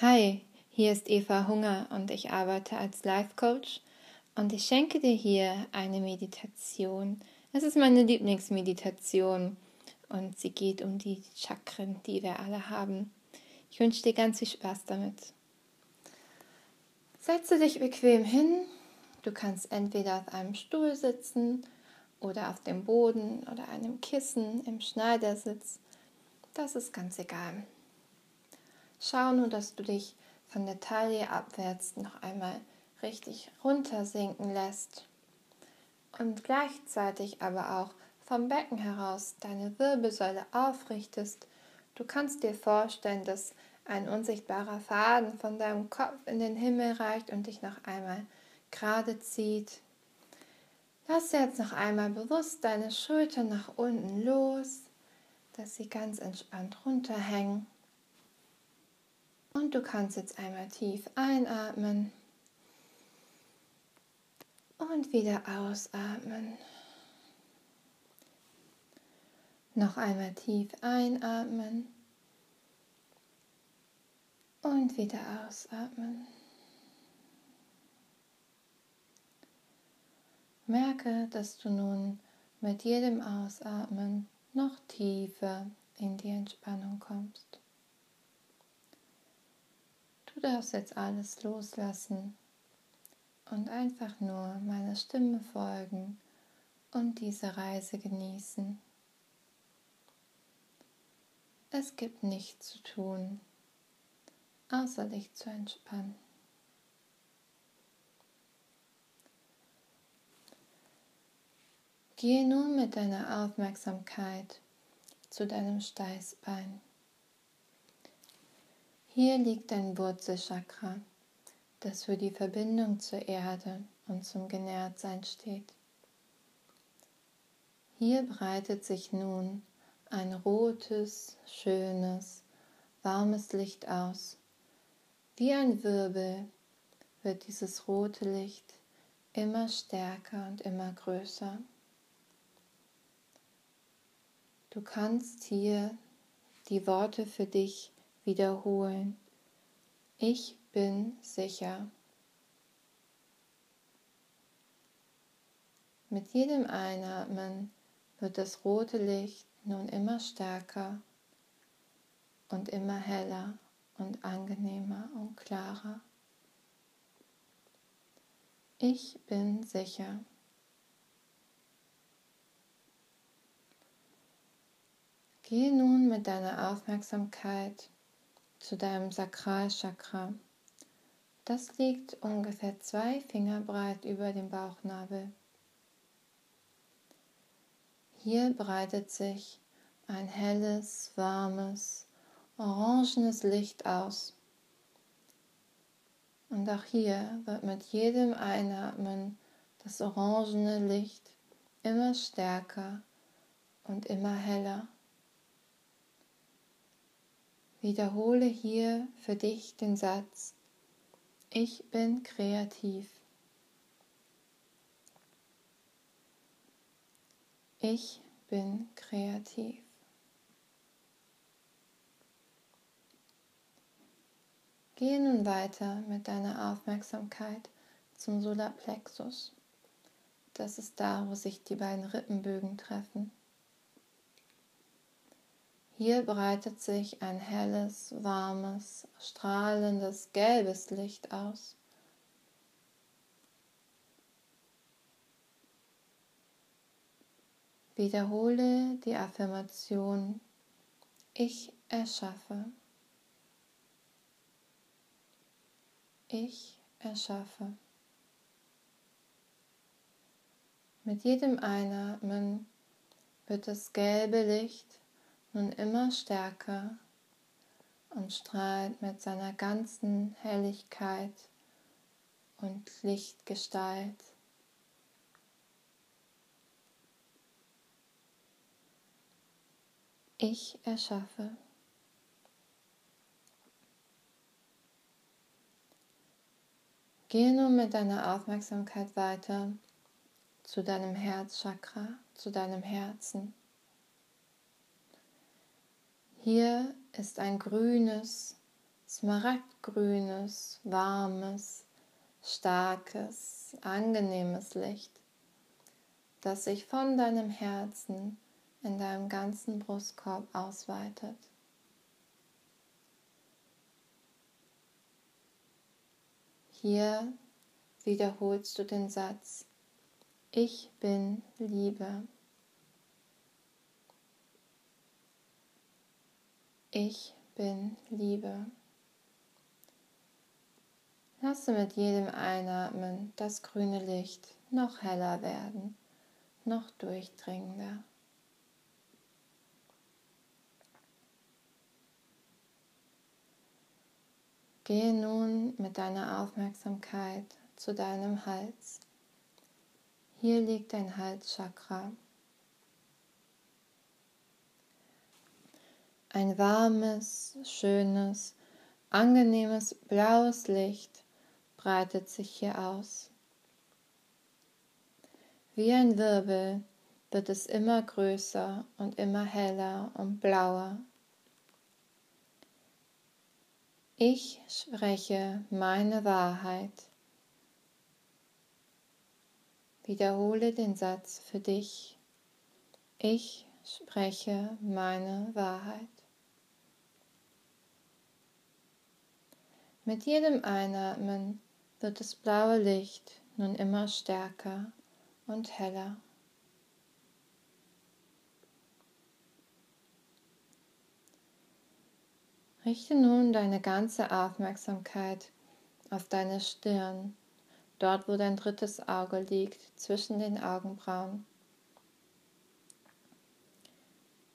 Hi, hier ist Eva Hunger und ich arbeite als Life Coach und ich schenke dir hier eine Meditation. Es ist meine Lieblingsmeditation und sie geht um die Chakren, die wir alle haben. Ich wünsche dir ganz viel Spaß damit. Setze dich bequem hin. Du kannst entweder auf einem Stuhl sitzen oder auf dem Boden oder einem Kissen im Schneidersitz. Das ist ganz egal. Schau nur, dass du dich von der Taille abwärts noch einmal richtig runtersinken lässt und gleichzeitig aber auch vom Becken heraus deine Wirbelsäule aufrichtest. Du kannst dir vorstellen, dass ein unsichtbarer Faden von deinem Kopf in den Himmel reicht und dich noch einmal gerade zieht. Lass jetzt noch einmal bewusst deine Schultern nach unten los, dass sie ganz entspannt runterhängen. Und du kannst jetzt einmal tief einatmen und wieder ausatmen. Noch einmal tief einatmen und wieder ausatmen. Merke, dass du nun mit jedem Ausatmen noch tiefer in die Entspannung kommst. Du darfst jetzt alles loslassen und einfach nur meiner Stimme folgen und diese Reise genießen. Es gibt nichts zu tun, außer dich zu entspannen. Gehe nun mit deiner Aufmerksamkeit zu deinem Steißbein. Hier liegt dein Wurzelchakra, das für die Verbindung zur Erde und zum Genährtsein steht. Hier breitet sich nun ein rotes, schönes, warmes Licht aus. Wie ein Wirbel wird dieses rote Licht immer stärker und immer größer. Du kannst hier die Worte für dich wiederholen. Ich bin sicher. Mit jedem Einatmen wird das rote Licht nun immer stärker und immer heller und angenehmer und klarer. Ich bin sicher. Gehe nun mit deiner Aufmerksamkeit zu deinem Sakralchakra. Das liegt ungefähr zwei Finger breit über dem Bauchnabel. Hier breitet sich ein helles, warmes, orangenes Licht aus. Und auch hier wird mit jedem Einatmen das orangene Licht immer stärker und immer heller. Wiederhole hier für dich den Satz, ich bin kreativ. Ich bin kreativ. Gehe nun weiter mit deiner Aufmerksamkeit zum Solarplexus. Das ist da, wo sich die beiden Rippenbögen treffen. Hier breitet sich ein helles, warmes, strahlendes, gelbes Licht aus. Wiederhole die Affirmation Ich erschaffe. Ich erschaffe. Mit jedem Einatmen wird das gelbe Licht nun immer stärker und strahlt mit seiner ganzen Helligkeit und Lichtgestalt. Ich erschaffe. Gehe nun mit deiner Aufmerksamkeit weiter zu deinem Herzchakra, zu deinem Herzen. Hier ist ein grünes, smaragdgrünes, warmes, starkes, angenehmes Licht, das sich von deinem Herzen in deinem ganzen Brustkorb ausweitet. Hier wiederholst du den Satz, ich bin Liebe. Ich bin Liebe. Lasse mit jedem Einatmen das grüne Licht noch heller werden, noch durchdringender. Gehe nun mit deiner Aufmerksamkeit zu deinem Hals. Hier liegt dein Halschakra. Ein warmes, schönes, angenehmes blaues Licht breitet sich hier aus. Wie ein Wirbel wird es immer größer und immer heller und blauer. Ich spreche meine Wahrheit. Wiederhole den Satz für dich. Ich spreche meine Wahrheit. Mit jedem Einatmen wird das blaue Licht nun immer stärker und heller. Richte nun deine ganze Aufmerksamkeit auf deine Stirn, dort wo dein drittes Auge liegt, zwischen den Augenbrauen.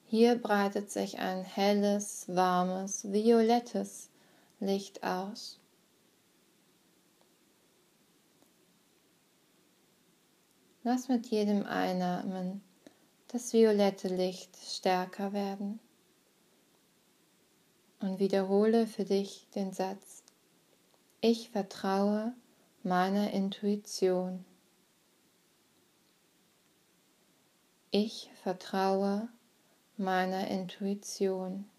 Hier breitet sich ein helles, warmes, violettes Licht aus. Lass mit jedem Einatmen das violette Licht stärker werden und wiederhole für dich den Satz, ich vertraue meiner Intuition. Ich vertraue meiner Intuition.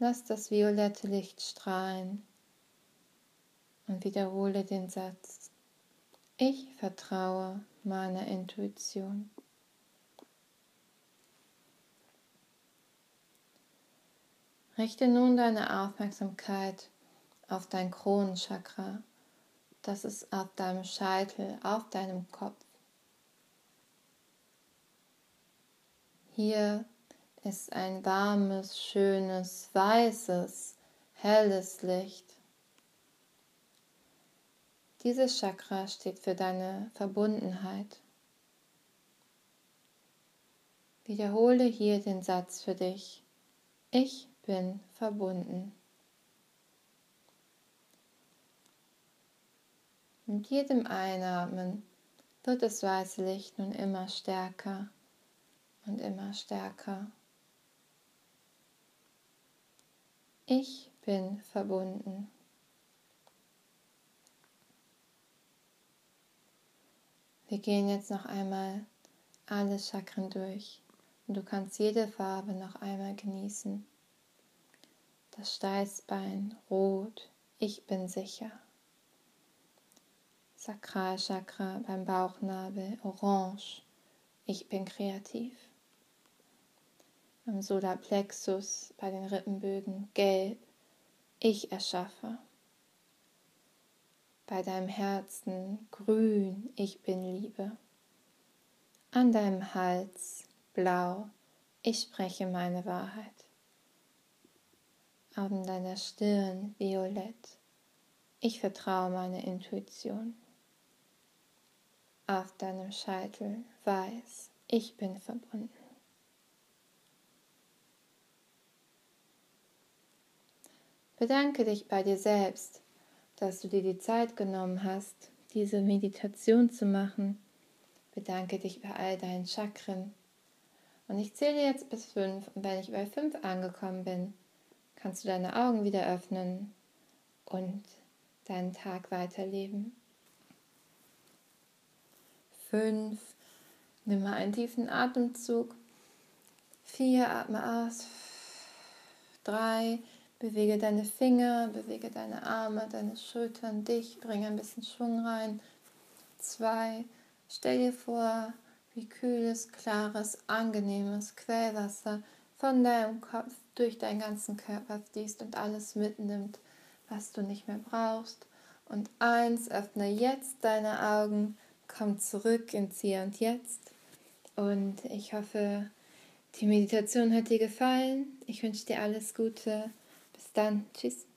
Lass das violette Licht strahlen und wiederhole den Satz. Ich vertraue meiner Intuition. Richte nun deine Aufmerksamkeit auf dein Kronenchakra. Das ist auf deinem Scheitel, auf deinem Kopf. Hier ist ein warmes, schönes, weißes, helles Licht. Dieses Chakra steht für deine Verbundenheit. Wiederhole hier den Satz für dich. Ich bin verbunden. Mit jedem Einatmen wird das weiße Licht nun immer stärker und immer stärker. Ich bin verbunden. Wir gehen jetzt noch einmal alle Chakren durch und du kannst jede Farbe noch einmal genießen das Steißbein rot, ich bin sicher. Sakralchakra beim Bauchnabel orange, ich bin kreativ. Am Solarplexus bei den Rippenbögen gelb, ich erschaffe. Bei deinem Herzen grün, ich bin Liebe. An deinem Hals blau, ich spreche meine Wahrheit an deiner Stirn violett. Ich vertraue meiner Intuition. Auf deinem Scheitel weiß, ich bin verbunden. Bedanke dich bei dir selbst, dass du dir die Zeit genommen hast, diese Meditation zu machen. Bedanke dich bei all deinen Chakren. Und ich zähle jetzt bis fünf und wenn ich bei fünf angekommen bin, kannst du deine Augen wieder öffnen und deinen Tag weiterleben. Fünf, nimm mal einen tiefen Atemzug. Vier, atme aus. Drei, bewege deine Finger, bewege deine Arme, deine Schultern, dich, bringe ein bisschen Schwung rein. Zwei, stell dir vor, wie kühles, klares, angenehmes Quellwasser von deinem Kopf durch deinen ganzen Körper fließt und alles mitnimmt, was du nicht mehr brauchst. Und eins, öffne jetzt deine Augen, komm zurück ins Hier und Jetzt. Und ich hoffe, die Meditation hat dir gefallen. Ich wünsche dir alles Gute. Dann. Tschüss.